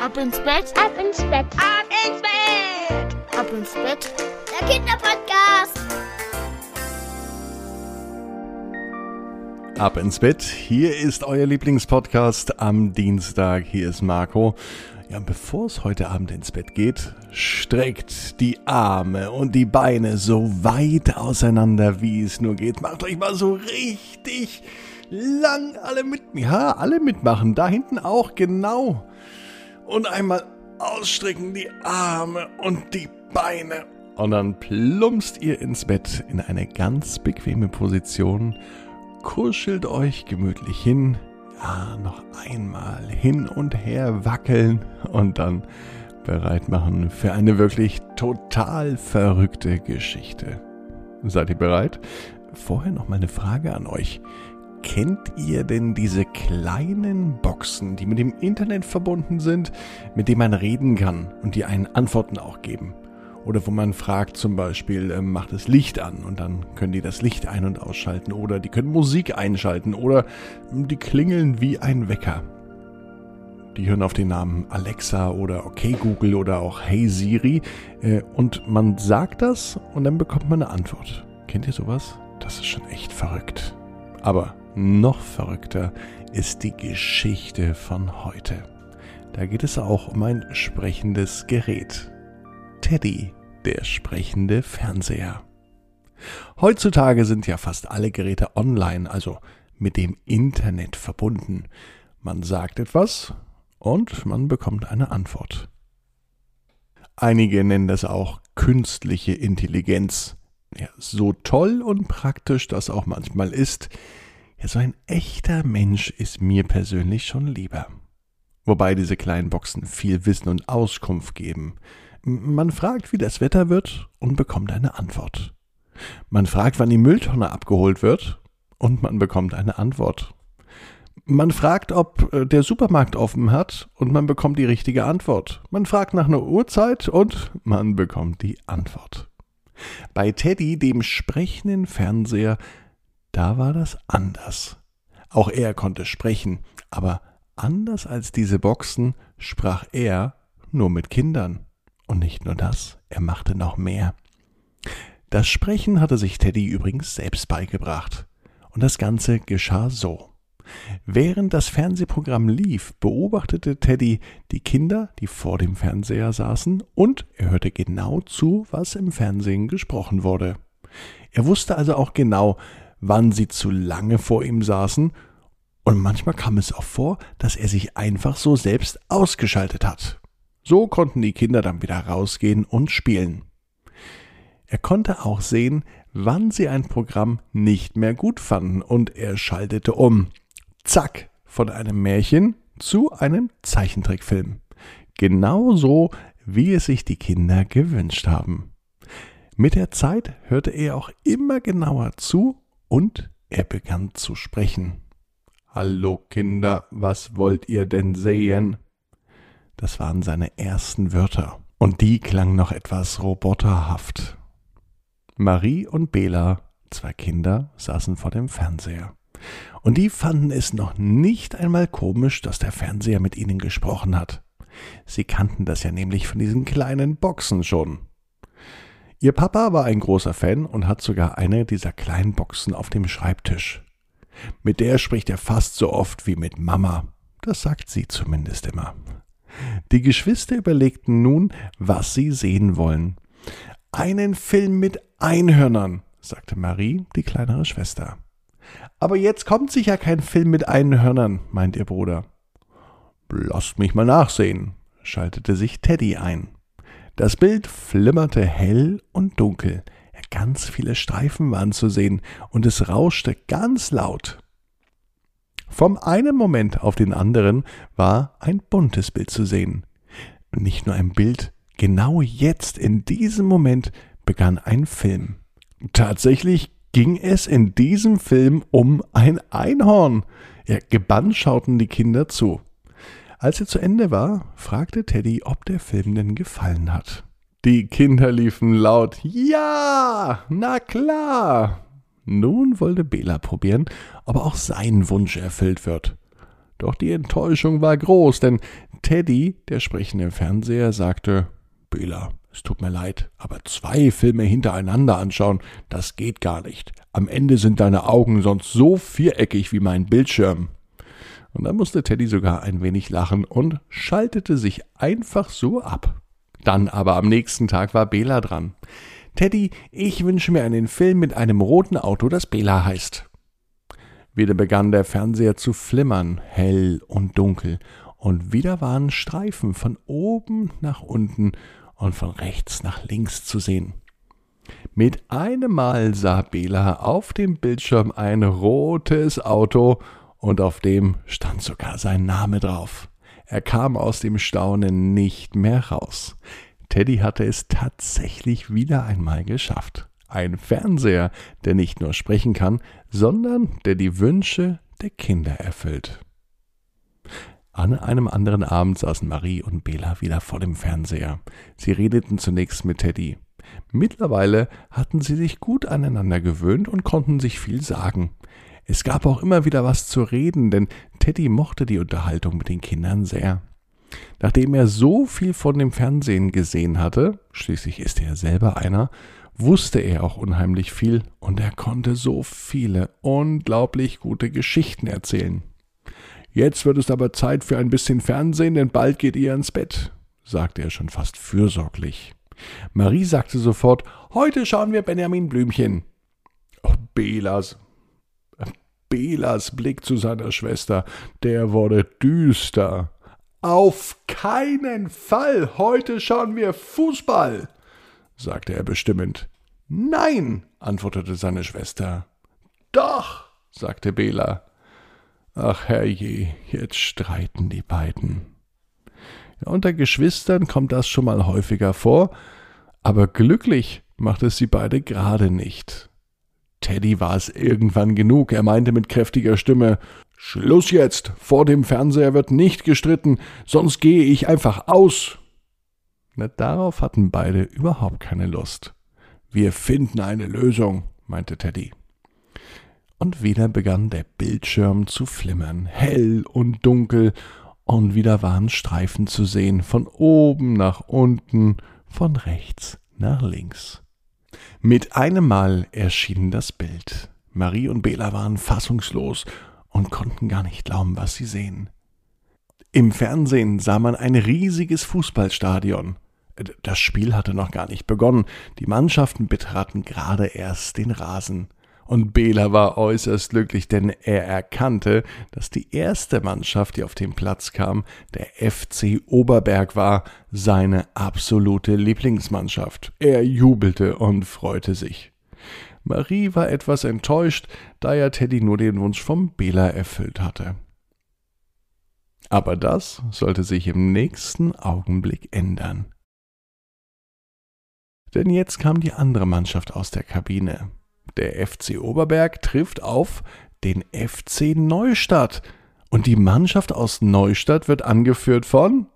Ab ins Bett, Ab ins Bett. Ab ins Bett. ab ins Bett. Der Kinderpodcast. Ab ins Bett. Hier ist euer Lieblingspodcast am Dienstag. Hier ist Marco. Ja, und bevor es heute Abend ins Bett geht, streckt die Arme und die Beine so weit auseinander, wie es nur geht. Macht euch mal so richtig lang alle mit, ja, alle mitmachen. Da hinten auch, genau. Und einmal ausstrecken die Arme und die Beine. Und dann plumpst ihr ins Bett in eine ganz bequeme Position kuschelt euch gemütlich hin. Ja, noch einmal hin und her wackeln und dann bereit machen für eine wirklich total verrückte Geschichte. Seid ihr bereit? Vorher noch mal eine Frage an euch. Kennt ihr denn diese kleinen Boxen, die mit dem Internet verbunden sind, mit denen man reden kann und die einen Antworten auch geben? Oder wo man fragt zum Beispiel, ähm, macht das Licht an und dann können die das Licht ein- und ausschalten oder die können Musik einschalten oder ähm, die klingeln wie ein Wecker. Die hören auf den Namen Alexa oder Okay Google oder auch Hey Siri äh, und man sagt das und dann bekommt man eine Antwort. Kennt ihr sowas? Das ist schon echt verrückt. Aber noch verrückter ist die Geschichte von heute. Da geht es auch um ein sprechendes Gerät. Teddy, der sprechende Fernseher. Heutzutage sind ja fast alle Geräte online, also mit dem Internet verbunden. Man sagt etwas und man bekommt eine Antwort. Einige nennen das auch künstliche Intelligenz. Ja, so toll und praktisch das auch manchmal ist, ja, so ein echter Mensch ist mir persönlich schon lieber. Wobei diese kleinen Boxen viel Wissen und Auskunft geben. Man fragt, wie das Wetter wird und bekommt eine Antwort. Man fragt, wann die Mülltonne abgeholt wird und man bekommt eine Antwort. Man fragt, ob äh, der Supermarkt offen hat und man bekommt die richtige Antwort. Man fragt nach einer Uhrzeit und man bekommt die Antwort. Bei Teddy, dem sprechenden Fernseher, da war das anders. Auch er konnte sprechen, aber anders als diese Boxen sprach er nur mit Kindern. Und nicht nur das, er machte noch mehr. Das Sprechen hatte sich Teddy übrigens selbst beigebracht. Und das Ganze geschah so. Während das Fernsehprogramm lief, beobachtete Teddy die Kinder, die vor dem Fernseher saßen, und er hörte genau zu, was im Fernsehen gesprochen wurde. Er wusste also auch genau, wann sie zu lange vor ihm saßen, und manchmal kam es auch vor, dass er sich einfach so selbst ausgeschaltet hat. So konnten die Kinder dann wieder rausgehen und spielen. Er konnte auch sehen, wann sie ein Programm nicht mehr gut fanden und er schaltete um. Zack, von einem Märchen zu einem Zeichentrickfilm. Genauso, wie es sich die Kinder gewünscht haben. Mit der Zeit hörte er auch immer genauer zu und er begann zu sprechen. Hallo Kinder, was wollt ihr denn sehen? Das waren seine ersten Wörter. Und die klangen noch etwas roboterhaft. Marie und Bela, zwei Kinder, saßen vor dem Fernseher. Und die fanden es noch nicht einmal komisch, dass der Fernseher mit ihnen gesprochen hat. Sie kannten das ja nämlich von diesen kleinen Boxen schon. Ihr Papa war ein großer Fan und hat sogar eine dieser kleinen Boxen auf dem Schreibtisch. Mit der spricht er fast so oft wie mit Mama. Das sagt sie zumindest immer. Die Geschwister überlegten nun, was sie sehen wollen. Einen Film mit Einhörnern, sagte Marie, die kleinere Schwester. Aber jetzt kommt sicher kein Film mit Einhörnern, meint ihr Bruder. Lasst mich mal nachsehen, schaltete sich Teddy ein. Das Bild flimmerte hell und dunkel. Ganz viele Streifen waren zu sehen und es rauschte ganz laut. Vom einen Moment auf den anderen war ein buntes Bild zu sehen. Nicht nur ein Bild, genau jetzt, in diesem Moment, begann ein Film. Tatsächlich ging es in diesem Film um ein Einhorn. Ja, gebannt schauten die Kinder zu. Als er zu Ende war, fragte Teddy, ob der Film denn gefallen hat. Die Kinder liefen laut Ja, na klar. Nun wollte Bela probieren, ob auch sein Wunsch erfüllt wird. Doch die Enttäuschung war groß, denn Teddy, der sprechende Fernseher, sagte, Bela, es tut mir leid, aber zwei Filme hintereinander anschauen, das geht gar nicht. Am Ende sind deine Augen sonst so viereckig wie mein Bildschirm. Und dann musste Teddy sogar ein wenig lachen und schaltete sich einfach so ab. Dann aber am nächsten Tag war Bela dran. Teddy, ich wünsche mir einen Film mit einem roten Auto, das Bela heißt. Wieder begann der Fernseher zu flimmern, hell und dunkel, und wieder waren Streifen von oben nach unten und von rechts nach links zu sehen. Mit einem Mal sah Bela auf dem Bildschirm ein rotes Auto und auf dem stand sogar sein Name drauf. Er kam aus dem Staunen nicht mehr raus. Teddy hatte es tatsächlich wieder einmal geschafft. Ein Fernseher, der nicht nur sprechen kann, sondern der die Wünsche der Kinder erfüllt. An einem anderen Abend saßen Marie und Bela wieder vor dem Fernseher. Sie redeten zunächst mit Teddy. Mittlerweile hatten sie sich gut aneinander gewöhnt und konnten sich viel sagen. Es gab auch immer wieder was zu reden, denn Teddy mochte die Unterhaltung mit den Kindern sehr. Nachdem er so viel von dem Fernsehen gesehen hatte, schließlich ist er selber einer, wusste er auch unheimlich viel und er konnte so viele unglaublich gute Geschichten erzählen. Jetzt wird es aber Zeit für ein bisschen Fernsehen, denn bald geht ihr ins Bett, sagte er schon fast fürsorglich. Marie sagte sofort, heute schauen wir Benjamin Blümchen. Oh, Belas. Belas Blick zu seiner Schwester, der wurde düster. Auf keinen Fall, heute schauen wir Fußball, sagte er bestimmend. Nein, antwortete seine Schwester. Doch, sagte Bela. Ach herrje, jetzt streiten die beiden. Ja, unter Geschwistern kommt das schon mal häufiger vor, aber glücklich macht es sie beide gerade nicht. Teddy war es irgendwann genug, er meinte mit kräftiger Stimme Schluss jetzt, vor dem Fernseher wird nicht gestritten, sonst gehe ich einfach aus. Na, darauf hatten beide überhaupt keine Lust. Wir finden eine Lösung, meinte Teddy und wieder begann der Bildschirm zu flimmern, hell und dunkel, und wieder waren Streifen zu sehen, von oben nach unten, von rechts nach links. Mit einem Mal erschien das Bild. Marie und Bela waren fassungslos und konnten gar nicht glauben, was sie sehen. Im Fernsehen sah man ein riesiges Fußballstadion. Das Spiel hatte noch gar nicht begonnen, die Mannschaften betraten gerade erst den Rasen. Und Bela war äußerst glücklich, denn er erkannte, dass die erste Mannschaft, die auf den Platz kam, der FC Oberberg war, seine absolute Lieblingsmannschaft. Er jubelte und freute sich. Marie war etwas enttäuscht, da ja Teddy nur den Wunsch vom Bela erfüllt hatte. Aber das sollte sich im nächsten Augenblick ändern. Denn jetzt kam die andere Mannschaft aus der Kabine. Der FC Oberberg trifft auf den FC Neustadt. Und die Mannschaft aus Neustadt wird angeführt von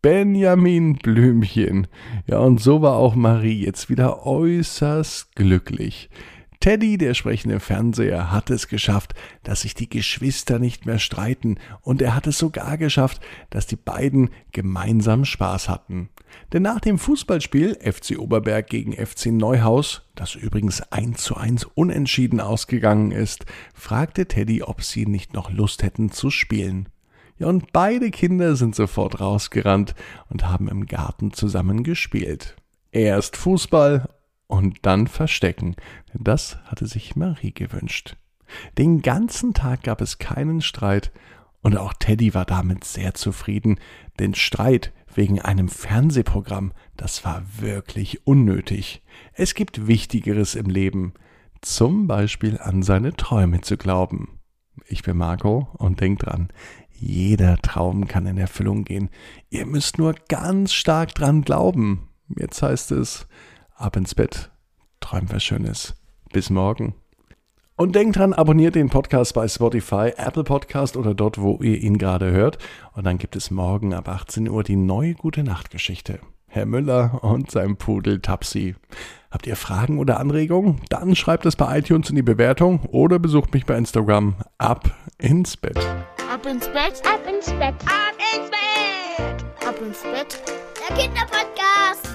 Benjamin Blümchen. Ja, und so war auch Marie jetzt wieder äußerst glücklich. Teddy, der sprechende Fernseher, hat es geschafft, dass sich die Geschwister nicht mehr streiten, und er hat es sogar geschafft, dass die beiden gemeinsam Spaß hatten. Denn nach dem Fußballspiel FC Oberberg gegen FC Neuhaus, das übrigens 1 zu 1 unentschieden ausgegangen ist, fragte Teddy, ob sie nicht noch Lust hätten zu spielen. Ja, und beide Kinder sind sofort rausgerannt und haben im Garten zusammen gespielt. Erst Fußball und dann verstecken. Das hatte sich Marie gewünscht. Den ganzen Tag gab es keinen Streit, und auch Teddy war damit sehr zufrieden, denn Streit wegen einem Fernsehprogramm, das war wirklich unnötig. Es gibt Wichtigeres im Leben, zum Beispiel an seine Träume zu glauben. Ich bin Marco und denkt dran, jeder Traum kann in Erfüllung gehen. Ihr müsst nur ganz stark dran glauben. Jetzt heißt es, ab ins Bett, träumt was Schönes. Bis morgen. Und denkt dran, abonniert den Podcast bei Spotify, Apple Podcast oder dort, wo ihr ihn gerade hört. Und dann gibt es morgen ab 18 Uhr die neue Gute Nacht Geschichte. Herr Müller und sein Pudel Tapsi. Habt ihr Fragen oder Anregungen? Dann schreibt es bei iTunes in die Bewertung oder besucht mich bei Instagram ab ins Bett. Ab Ab ins Bett, Ab ins Bett. Ab ins Bett. ab ins Bett. Der Kinderpodcast.